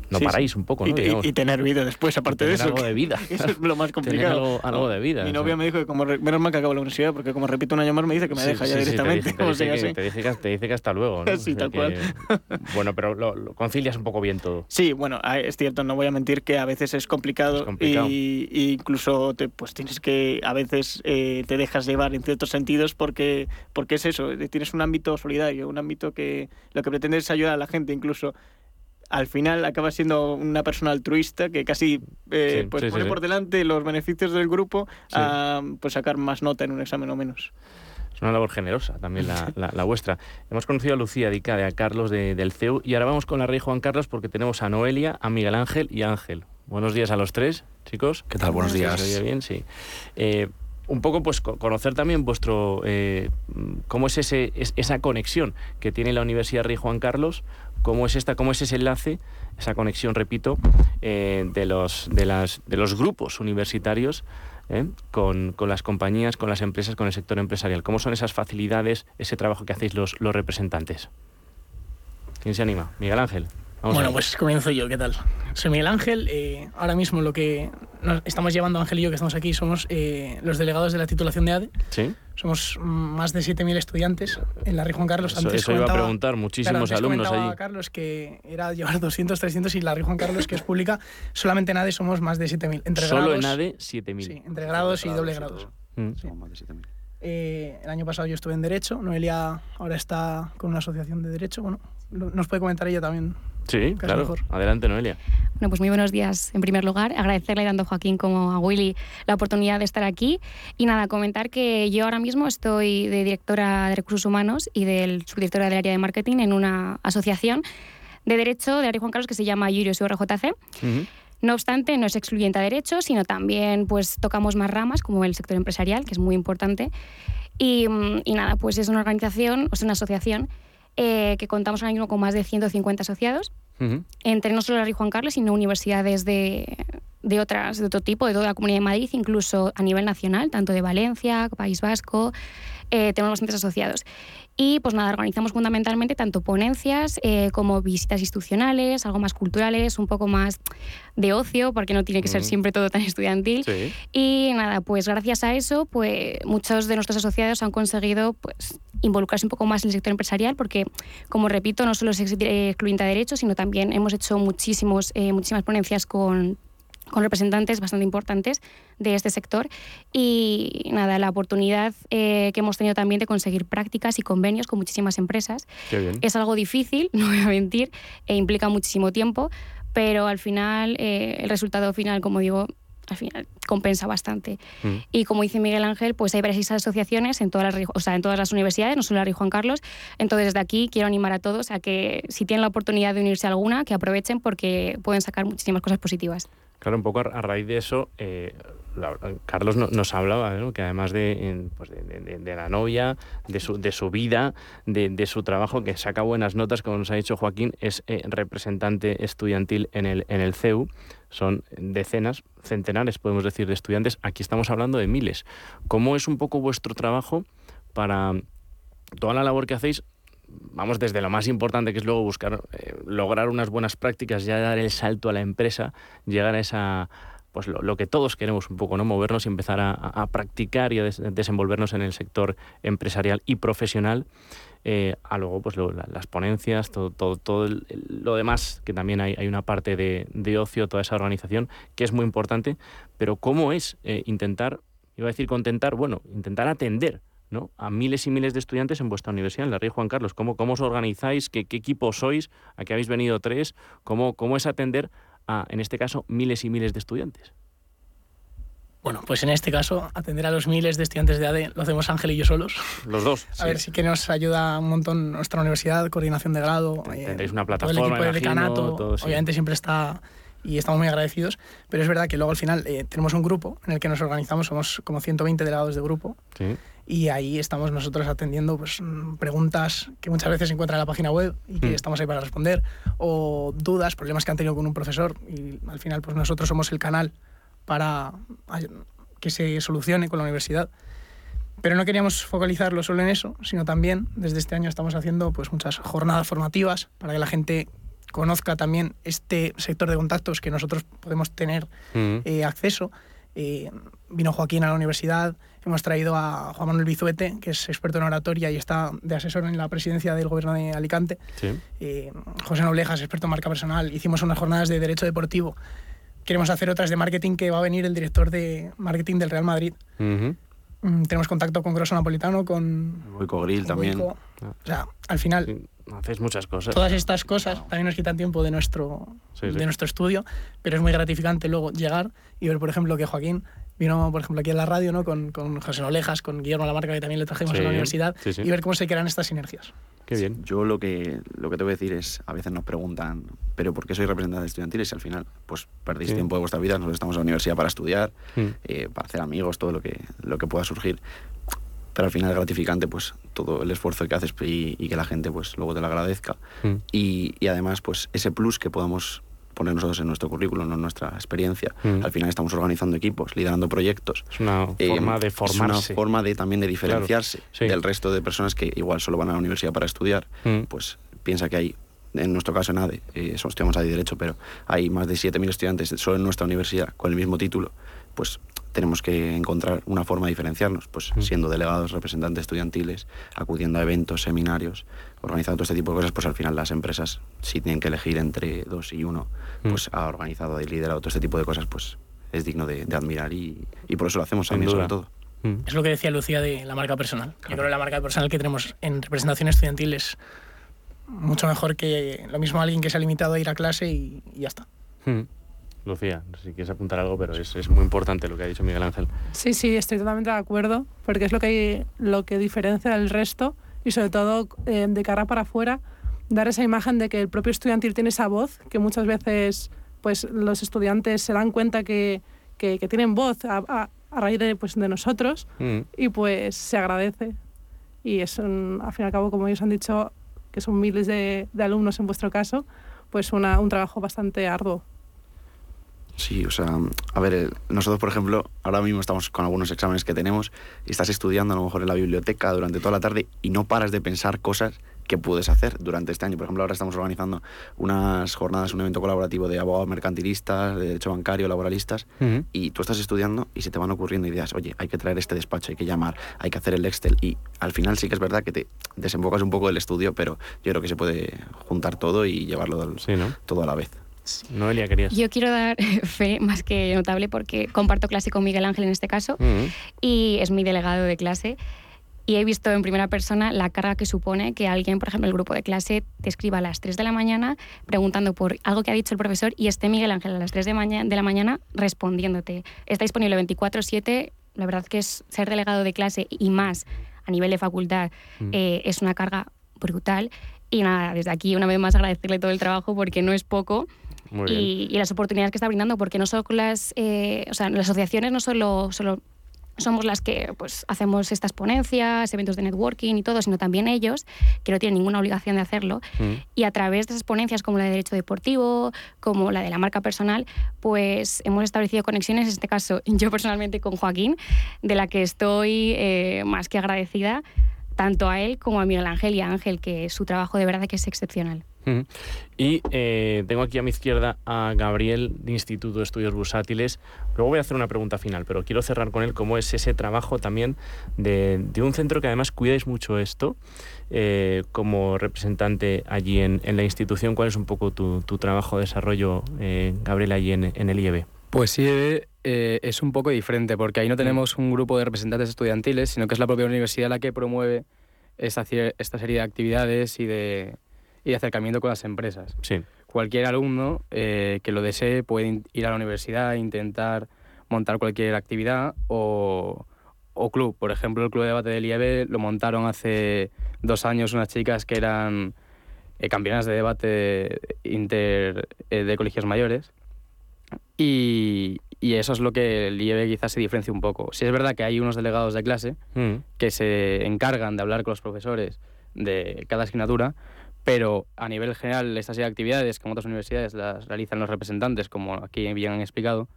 no paráis un poco, ¿no?
Y, tener vida después, aparte de eso.
algo de vida.
Eso es lo más complicado.
algo, de vida.
Mi novia me dijo que como, menos mal que acabo la universidad, porque como repito un año más me dice que me deja ya directamente.
Te dice, te, dice que, hasta luego, ¿no?
Sí, tal cual.
bueno, pero lo, concilias un poco bien todo.
Sí, bueno, es cierto, no voy a mentir que a veces es complicado, Y, incluso te, pues tienes que, a veces eh, te dejas llevar en ciertos sentidos porque, porque es eso, tienes un ámbito solidario, ámbito que lo que pretende es ayudar a la gente, incluso al final acaba siendo una persona altruista que casi eh, pues pone por delante los beneficios del grupo a pues sacar más nota en un examen o menos.
Es una labor generosa también la, vuestra. Hemos conocido a Lucía Dicade, a Carlos del CEU y ahora vamos con la Rey Juan Carlos porque tenemos a Noelia, a Miguel Ángel y a Ángel. Buenos días a los tres, chicos.
¿Qué tal? Buenos días.
bien? Sí. Eh, un poco pues conocer también vuestro eh, cómo es ese esa conexión que tiene la Universidad Rey Juan Carlos cómo es esta cómo es ese enlace esa conexión repito eh, de los de las de los grupos universitarios eh, con, las compañías, con las empresas, con el sector empresarial. ¿Cómo son esas facilidades, ese trabajo que hacéis los, los representantes? ¿Quién se anima? Miguel Ángel
bueno, pues comienzo yo, ¿qué tal? Soy Miguel Ángel. Eh, ahora mismo lo que estamos llevando, Ángel y yo, que estamos aquí, somos eh, los delegados de la titulación de ADE.
Sí.
Somos más de 7.000 estudiantes en la Rey Juan Carlos.
Eso, antes iba a preguntar, muchísimos alumnos allí.
Carlos que era llevar 200, 300 y la Rey Juan Carlos, que es pública, solamente en ADE somos más de 7.000.
Entre Solo en ADE 7.000.
Sí, entre grados y doble grados.
Mm. Somos más de 7.000.
Eh, el año pasado yo estuve en Derecho, Noelia ahora está con una asociación de Derecho. Bueno, nos puede comentar ella también
Sí, claro. Adelante, Noelia.
Bueno, pues muy buenos días en primer lugar. Agradecerle tanto a Joaquín como a Willy la oportunidad de estar aquí. Y nada, comentar que yo ahora mismo estoy de directora de recursos humanos y del subdirectora del área de marketing en una asociación de derecho de Ari Juan Carlos que se llama Jurios RJC. No obstante, no es excluyente a derecho, sino también pues tocamos más ramas como el sector empresarial, que es muy importante. Y, y nada, pues es una organización, o es una asociación eh, que contamos ahora mismo con más de 150 asociados, entre no solo la Rey Juan Carlos, sino universidades de, de, otras, de otro tipo, de toda la Comunidad de Madrid, incluso a nivel nacional, tanto de Valencia, País Vasco, eh, tenemos bastantes asociados. Y pues nada, organizamos fundamentalmente tanto ponencias eh, como visitas institucionales, algo más culturales, un poco más de ocio, porque no tiene que ser mm. siempre todo tan estudiantil. Y nada, pues gracias a eso, pues muchos de nuestros asociados han conseguido pues involucrarse un poco más en el sector empresarial, porque como repito, no solo es excluyente a derecho, sino también hemos hecho muchísimos, eh, muchísimas ponencias con con representantes bastante importantes de este sector y nada, la oportunidad eh, que hemos tenido también de conseguir prácticas y convenios con muchísimas empresas. Es algo difícil, no voy a mentir, e implica muchísimo tiempo, pero al final eh, el resultado final, como digo, al final compensa bastante. Mm. Y como dice Miguel Ángel, pues hay varias asociaciones en todas, las, o sea, en todas las universidades, no solo la Rey Juan Carlos. Entonces, desde aquí quiero animar a todos a que si tienen la oportunidad de unirse a alguna, que aprovechen porque pueden sacar muchísimas cosas positivas.
Claro, un poco a, raíz de eso, eh, Carlos nos hablaba que además pues de, de, la novia, de su, de su vida, de, su trabajo, que saca buenas notas, como nos ha dicho Joaquín, es eh, representante estudiantil en el, en el CEU. son decenas, centenares, podemos decir, de estudiantes. Aquí estamos hablando de miles. ¿Cómo es un poco vuestro trabajo para toda la labor que hacéis? Vamos desde lo más importante que es luego buscar, eh, lograr unas buenas prácticas, ya dar el salto a la empresa, llegar a esa, pues lo, que todos queremos un poco, ¿no? Movernos y empezar a, practicar y a desenvolvernos en el sector empresarial y profesional. Eh, a luego pues las ponencias, todo, todo, todo lo demás, que también hay, hay una parte de, de, ocio, toda esa organización, que es muy importante, pero ¿cómo es eh, intentar, iba a decir contentar, bueno, intentar atender ¿no? a miles y miles de estudiantes en vuestra universidad, en la Rey Juan Carlos? ¿Cómo, cómo os organizáis? ¿Qué, ¿Qué, equipo sois? ¿A qué habéis venido tres? ¿Cómo, ¿Cómo es atender a, en este caso, miles y miles de estudiantes?
Bueno, pues en este caso, atender a los miles de estudiantes de ADE lo hacemos Ángel y yo solos.
Los dos.
A ver, sí que nos ayuda un montón nuestra universidad, coordinación de grado.
Eh, Tendréis una plataforma.
Todo el equipo de decanato, obviamente siempre está y estamos muy agradecidos, pero es verdad que luego al final eh, tenemos un grupo en el que nos organizamos, somos como 120 delegados de grupo.
Sí
y ahí estamos nosotros atendiendo pues, preguntas que muchas veces se encuentran en la página web y que mm. estamos ahí para responder, o dudas, problemas que han tenido con un profesor y al final pues nosotros somos el canal para que se solucione con la universidad. Pero no queríamos focalizarlo solo en eso, sino también desde este año estamos haciendo pues, muchas jornadas formativas para que la gente conozca también este sector de contactos que nosotros podemos tener mm. eh, acceso. Eh, vino Joaquín a la universidad, hemos traído a Juan Manuel Bizuete, que es experto en oratoria y está de asesor en la presidencia del gobierno de Alicante. Eh, José Noblejas, experto en marca personal. Hicimos unas jornadas de derecho deportivo. Queremos hacer otras de marketing que va a venir el director de marketing del Real Madrid. Mm, tenemos contacto con Grosso Napolitano, con...
Boico Grill también. O
sea, al final...
hacéis muchas cosas.
Todas estas cosas también nos quitan tiempo de nuestro, de nuestro estudio, pero es muy gratificante luego llegar y ver, por ejemplo, que Joaquín vino, por ejemplo, aquí en la radio, ¿no? Con, con José Olejas, con Guillermo Lamarca, que también le trajimos a la universidad, y ver cómo se crean estas sinergias.
Qué bien.
Yo lo que, lo que te voy a decir es, a veces nos preguntan, ¿pero por qué soy representante estudiantil? Y al final, pues perdéis tiempo de vuestra vida, nosotros estamos en la universidad para estudiar, mm. eh, para hacer amigos, todo lo que, lo que pueda surgir. Pero al final es gratificante pues todo el esfuerzo que haces y, que la gente pues luego te lo agradezca. Mm. Y, y además pues ese plus que podamos poner nosotros en nuestro currículum, en nuestra experiencia. Mm. Al final estamos organizando equipos, liderando proyectos.
Es una eh, forma de formarse.
Es una forma de, también de diferenciarse del resto de personas que igual solo van a la universidad para estudiar. Mm. Pues piensa que hay en nuestro caso en ADE, eh, estudiamos ADE Derecho, pero hay más de 7.000 estudiantes solo en nuestra universidad con el mismo título, pues tenemos que encontrar una forma de diferenciarnos, pues mm. siendo delegados, representantes estudiantiles, acudiendo a eventos, seminarios, organizando todo este tipo de cosas, pues al final las empresas, si tienen que elegir entre dos y uno, mm. pues ha organizado y liderado todo este tipo de cosas, pues es digno de, admirar y, por eso lo hacemos también, sobre todo.
Mm. Es lo que decía Lucía de la marca personal. Yo creo que la marca personal que tenemos en representación estudiantil es mucho mejor que lo mismo alguien que se ha limitado a ir a clase y, ya está.
Lucía, si quieres apuntar algo, pero es, es, muy importante lo que ha dicho Miguel Ángel.
Sí, sí, estoy totalmente de acuerdo, porque es lo que, lo que diferencia del resto y sobre todo eh, de cara para afuera, dar esa imagen de que el propio estudiantil tiene esa voz, que muchas veces pues, los estudiantes se dan cuenta que, que, tienen voz a, a, raíz de, pues, de nosotros mm. y pues se agradece. Y es, un, al fin y al cabo, como ellos han dicho, que son miles de, de alumnos en vuestro caso, pues una, un trabajo bastante arduo.
Sí, o sea, a ver, eh, nosotros, por ejemplo, ahora mismo estamos con algunos exámenes que tenemos y estás estudiando a lo mejor en la biblioteca durante toda la tarde y no paras de pensar cosas que puedes hacer durante este año. Por ejemplo, ahora estamos organizando unas jornadas, un evento colaborativo de abogados mercantilistas, de derecho bancario, laboralistas, y tú estás estudiando y se te van ocurriendo ideas, oye, hay que traer este despacho, hay que llamar, hay que hacer el Excel, y al final sí que es verdad que te desembocas un poco del estudio, pero yo creo que se puede juntar todo y llevarlo todo a la vez.
Noelia, querías.
Yo quiero dar fe más que notable porque comparto clase con Miguel Ángel en este caso mm. y es mi delegado de clase. Y he visto en primera persona la carga que supone que alguien, por ejemplo, el grupo de clase, te escriba a las 3 de la mañana preguntando por algo que ha dicho el profesor y esté Miguel Ángel a las 3 de, de la mañana respondiéndote. Está disponible 24/7. La verdad que es ser delegado de clase y más a nivel de facultad mm. eh, es una carga brutal. Y nada, desde aquí una vez más agradecerle todo el trabajo porque no es poco y, las oportunidades que está brindando, porque no solo las, eh, o sea, las asociaciones no solo, solo somos las que pues, hacemos estas ponencias, eventos de networking y todo, sino también ellos, que no tienen ninguna obligación de hacerlo. Mm. Y a través de esas ponencias, como la de Derecho Deportivo, como la de la marca personal, pues hemos establecido conexiones, en este caso yo personalmente con Joaquín, de la que estoy eh, más que agradecida, tanto a él como a Miguel Ángel y a Ángel, que su trabajo de verdad que es excepcional.
Y eh, tengo aquí a mi izquierda a Gabriel de Instituto de Estudios Bursátiles. Luego voy a hacer una pregunta final, pero quiero cerrar con él cómo es ese trabajo también de, un centro que además cuidáis mucho esto eh, como representante allí en, la institución. ¿Cuál es un poco tu, trabajo de desarrollo, eh, Gabriel, allí en, el IEB?
Pues IEB es un poco diferente porque ahí no tenemos un grupo de representantes estudiantiles, sino que es la propia universidad la que promueve esta, esta serie de actividades y de, y acercamiento con las empresas.
Sí.
Cualquier alumno eh, que lo desee puede ir a la universidad e intentar montar cualquier actividad o, o, club. Por ejemplo, el Club de Debate del IEB lo montaron hace dos años unas chicas que eran eh, campeonas de debate inter, eh, de colegios mayores. Y, y, eso es lo que el IEB quizás se diferencia un poco. Si es verdad que hay unos delegados de clase mm. que se encargan de hablar con los profesores de cada asignatura, pero a nivel general estas actividades que en otras universidades las realizan los representantes, como aquí bien han explicado,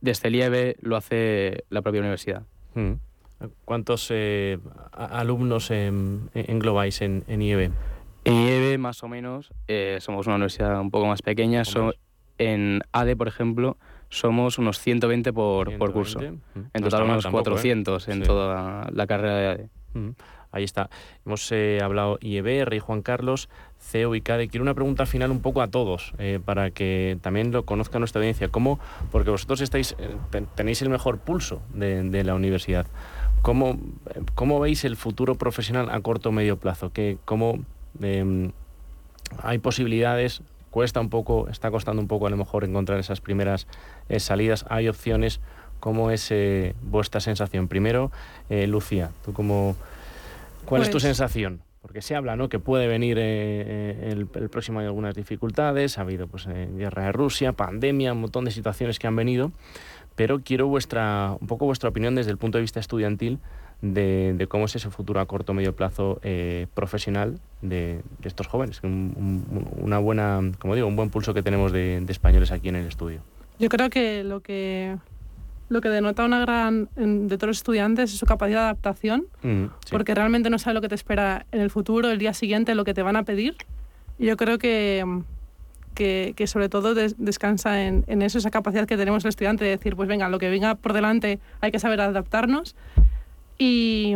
desde el IEB lo hace la propia universidad. Mm.
¿Cuántos eh, alumnos englobáis en, en, IEB?
En IEB más o menos eh, somos una universidad un poco más pequeña. en ADE, por ejemplo, somos unos 120 por, por curso. Mm. En total unos 400 ¿eh? en toda la carrera de. Mm.
Ahí está. Hemos eh, hablado IEB, Rey Juan Carlos, CEO y CADE. Quiero una pregunta final un poco a todos, eh, para que también lo conozca nuestra audiencia. ¿Cómo, porque vosotros estáis, eh, tenéis el mejor pulso de, la universidad. ¿Cómo, ¿Cómo, veis el futuro profesional a corto o medio plazo? ¿Qué, ¿Cómo em, hay posibilidades? Cuesta un poco, está costando un poco a lo mejor encontrar esas primeras salidas. ¿Hay opciones? ¿Cómo es vuestra sensación? Primero, Lucía, tú como ¿Cuál es tu pues sensación? Porque se habla, ¿no? Que puede venir eh, eh, el, próximo año algunas dificultades, ha habido pues eh, guerra de Rusia, pandemia, un montón de situaciones que han venido, pero quiero vuestra, un poco vuestra opinión desde el punto de vista estudiantil de, cómo es ese futuro a corto o medio plazo profesional de, estos jóvenes. una buena, como digo, un buen pulso que tenemos de españoles aquí en el estudio.
Yo creo que lo que lo que denota una gran de todos los estudiantes es su capacidad de adaptación, mm, porque realmente no sabe lo que te espera en el futuro, el día siguiente, lo que te van a pedir. Y yo creo que, que, sobre todo descansa en, en, eso, esa capacidad que tenemos el estudiante de decir, pues venga, lo que venga por delante hay que saber adaptarnos. Y,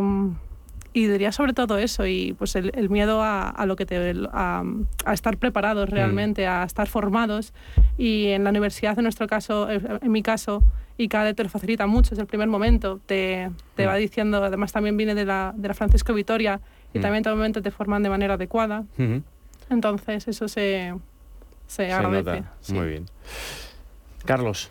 y diría sobre todo eso, y pues el, miedo a, a, lo que te, a, a estar preparados realmente, mm. a estar formados. Y en la universidad, en nuestro caso, en mi caso, y cada te lo facilita mucho desde el primer momento. Te, te va mm. diciendo, además también viene de la, de la Francisco Vitoria y mm. también en todo momento te forman de manera adecuada. Entonces eso se, se, agradece.
Muy bien. Carlos.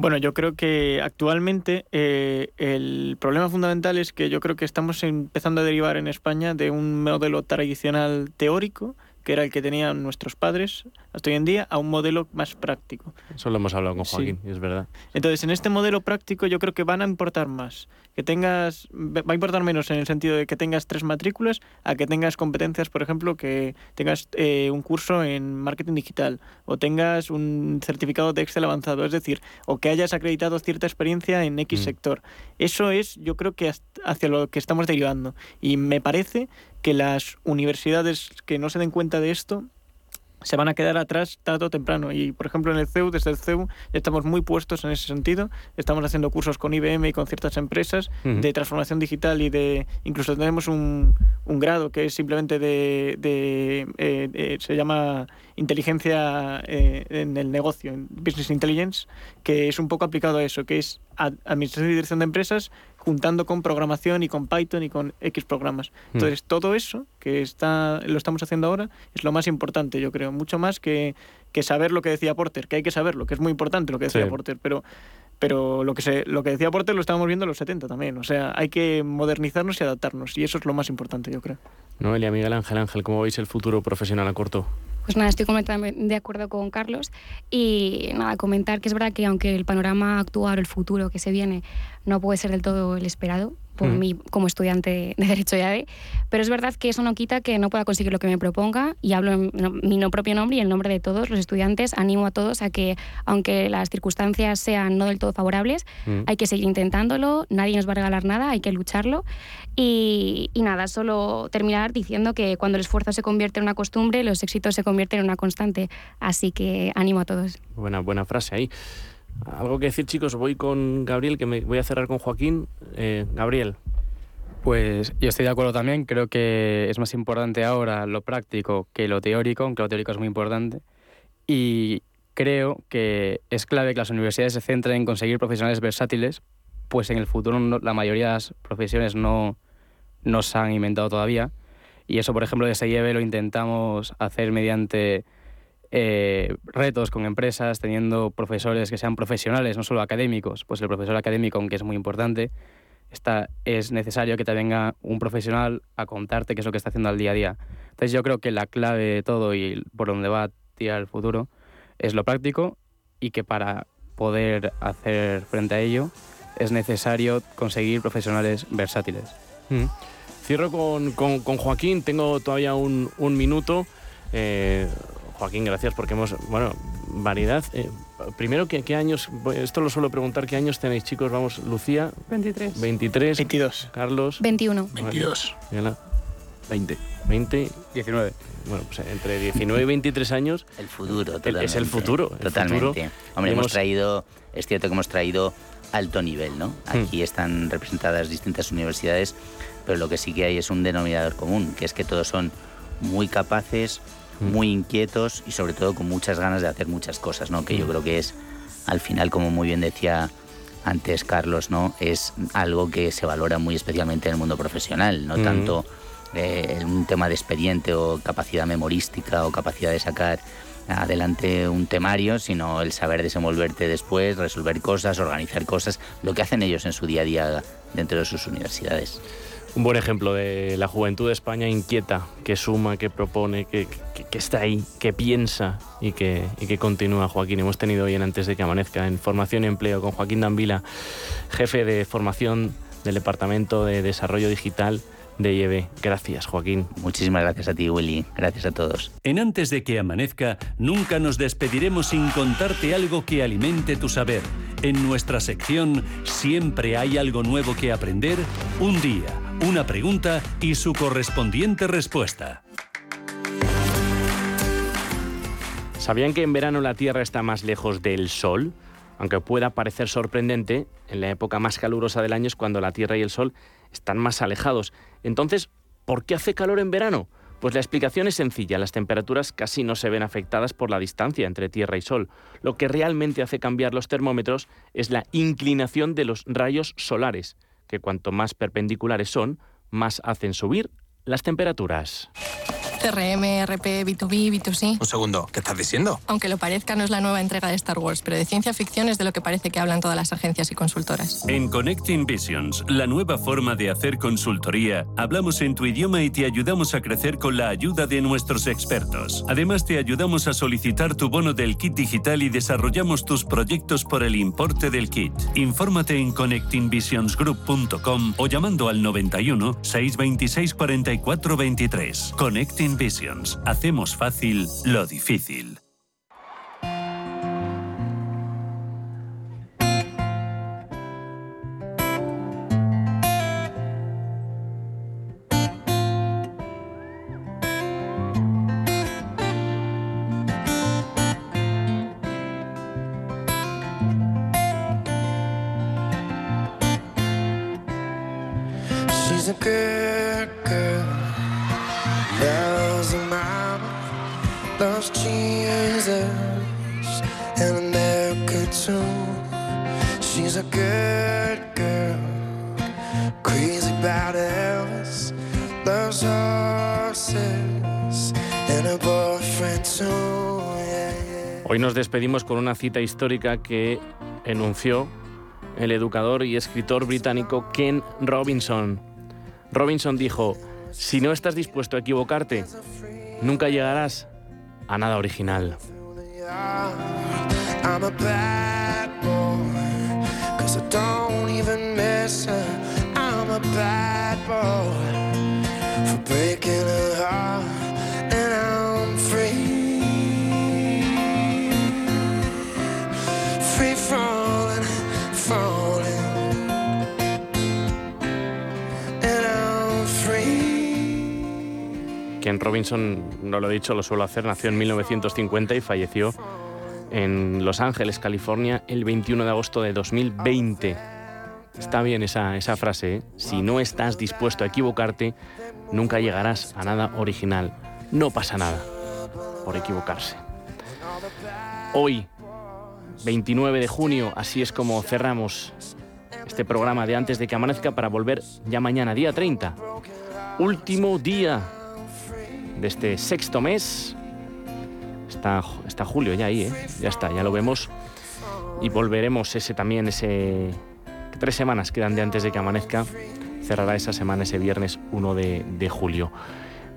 Bueno, yo creo que actualmente eh, el problema fundamental es que yo creo que estamos empezando a derivar en España de un modelo tradicional teórico que era el que tenían nuestros padres hasta hoy en día, a un modelo más práctico.
Eso lo hemos hablado con Joaquín, y es verdad.
Entonces, en este modelo práctico yo creo que van a importar más. Que tengas, va a importar menos en el sentido de que tengas tres matrículas a que tengas competencias, por ejemplo, que tengas eh, un curso en marketing digital o tengas un certificado de Excel avanzado, es decir, o que hayas acreditado cierta experiencia en X mm. sector. Eso es, yo creo que hacia lo que estamos derivando. Y me parece que las universidades que no se den cuenta de esto se van a quedar atrás tarde o temprano. Y, por ejemplo, en el CEU, desde el CEU, estamos muy puestos en ese sentido. Estamos haciendo cursos con IBM y con ciertas empresas de transformación digital y de... Incluso tenemos un, un grado que es simplemente de... de eh, se llama inteligencia eh, en el negocio, Business Intelligence, que es un poco aplicado a eso, que es administración y dirección de empresas juntando con programación y con Python y con X programas. Mm. Entonces, todo eso que está, lo estamos haciendo ahora es lo más importante, yo creo, mucho más que, que saber lo que decía Porter, que hay que saberlo, que es muy importante lo que decía Porter, pero Pero lo que, se, lo que decía Porter lo estábamos viendo en los 70 también. O sea, hay que modernizarnos y adaptarnos. Y eso es lo más importante, yo creo.
Noelia, Miguel Ángel Ángel, ¿cómo veis el futuro profesional a corto?
Pues nada, estoy completamente de acuerdo con Carlos y nada, comentar que es verdad que aunque el panorama actual, el futuro que se viene, no puede ser del todo el esperado, por mí como estudiante de Derecho y ADE, pero es verdad que eso no quita que no pueda conseguir lo que me proponga y hablo en mi propio nombre y en nombre de todos los estudiantes. Animo a todos a que, aunque las circunstancias sean no del todo favorables, hay que seguir intentándolo, nadie nos va a regalar nada, hay que lucharlo. Y, y, nada, solo terminar diciendo que cuando el esfuerzo se convierte en una costumbre, los éxitos se convierten en una constante. Así que ánimo a todos.
Buena, buena frase ahí. Algo que decir, chicos, voy con Gabriel, que me voy a cerrar con Joaquín. Eh, Gabriel.
Pues yo estoy de acuerdo también, creo que es más importante ahora lo práctico que lo teórico, aunque lo teórico es muy importante. Y creo que es clave que las universidades se centren en conseguir profesionales versátiles, pues en el futuro la mayoría de las profesiones no, no se han inventado todavía. Y eso, por ejemplo, de SIEB lo intentamos hacer mediante eh, retos con empresas, teniendo profesores que sean profesionales, no solo académicos. Pues el profesor académico, aunque es muy importante, está, es necesario que te venga un profesional a contarte qué es lo que está haciendo al día a día. Entonces yo creo que la clave de todo y por donde va a tirar el futuro es lo práctico y que para poder hacer frente a ello es necesario conseguir profesionales versátiles.
Mm. Cierro con, con, Joaquín, tengo todavía un, un minuto. Eh, Joaquín, gracias porque hemos, bueno, variedad. Eh, primero, ¿qué, ¿qué, años? Esto lo suelo preguntar, ¿qué años tenéis, chicos? Vamos, Lucía.
23.
23.
22.
Carlos.
21.
22. 20.
20.
19.
Bueno, pues entre 19 y 23 años.
El futuro,
totalmente. Es el futuro.
totalmente. Hombre, hemos traído, es cierto que hemos traído alto nivel, ¿no? Hmm. Aquí están representadas distintas universidades, pero lo que sí que hay es un denominador común, que es que todos son muy capaces, muy inquietos y sobre todo con muchas ganas de hacer muchas cosas, ¿no? Que yo creo que es, al final, como muy bien decía antes Carlos, ¿no? Es algo que se valora muy especialmente en el mundo profesional, no tanto eh, un tema de expediente o capacidad memorística o capacidad de sacar adelante un temario, sino el saber desenvolverte después, resolver cosas, organizar cosas, lo que hacen ellos en su día a día dentro de sus universidades
un buen ejemplo de la juventud de España inquieta, que suma, que propone, que, está ahí, que piensa y que, continúa. Joaquín, hemos tenido hoy Antes de que amanezca en Formación y Empleo con Joaquín Danvila, jefe de formación del Departamento de Desarrollo Digital de IEB. Gracias, Joaquín.
Muchísimas gracias a ti, Willy. Gracias a todos.
En Antes de que amanezca, nunca nos despediremos sin contarte algo que alimente tu saber. En nuestra sección Siempre hay algo nuevo que aprender, un día, una pregunta y su correspondiente respuesta.
¿Sabían que en verano la Tierra está más lejos del Sol? Aunque pueda parecer sorprendente, en la época más calurosa del año es cuando la Tierra y el Sol están más alejados. Entonces, ¿por qué hace calor en verano? Pues la explicación es sencilla, las temperaturas casi no se ven afectadas por la distancia entre Tierra y Sol. Lo que realmente hace cambiar los termómetros es la inclinación de los rayos solares, que cuanto más perpendiculares son, más hacen subir las temperaturas.
CRM, RP, B2B, B2C.
Un segundo, ¿qué estás diciendo?
Aunque lo parezca, no es la nueva entrega de Star Wars, pero de ciencia ficción es de lo que parece que hablan todas las agencias y consultoras.
En Connecting Visions, la nueva forma de hacer consultoría, hablamos en tu idioma y te ayudamos a crecer con la ayuda de nuestros expertos. Además, te ayudamos a solicitar tu bono del kit digital y desarrollamos tus proyectos por el importe del kit. Infórmate en connectingvisionsgroup.com o llamando al 91 626 44 23. Connecting Visions. Hacemos fácil lo difícil.
Con una cita histórica que enunció el educador y escritor británico Ken Robinson. Robinson dijo, si no estás dispuesto a equivocarte, nunca llegarás a nada original. Robinson, no lo he dicho, lo suelo hacer, nació en 1950 y falleció en Los Ángeles, California, el 21 de agosto de 2020. Está bien esa, esa frase, ¿eh? si no estás dispuesto a equivocarte, nunca llegarás a nada original. No pasa nada por equivocarse. Hoy, 29 de junio, así es como cerramos este programa de antes de que amanezca para volver ya mañana, día 30. Último día de este sexto mes. Está, está julio ya ahí, ¿eh? ya está, ya lo vemos. Y volveremos ese también, ese... Tres semanas quedan de antes de que amanezca. Cerrará esa semana, ese viernes 1 de, de julio.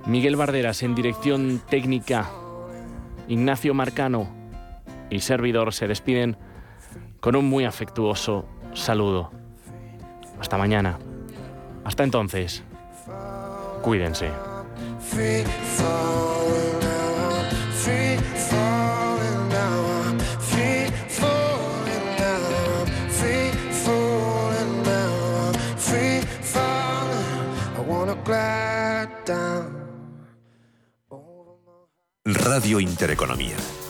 Miguel Barderas en dirección técnica. Ignacio Marcano y servidor se despiden con un muy afectuoso saludo. Hasta mañana. Hasta entonces. Cuídense.
Radio Intereconomía,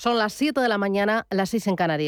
Son las 7 de la mañana, las 6 en Canarias.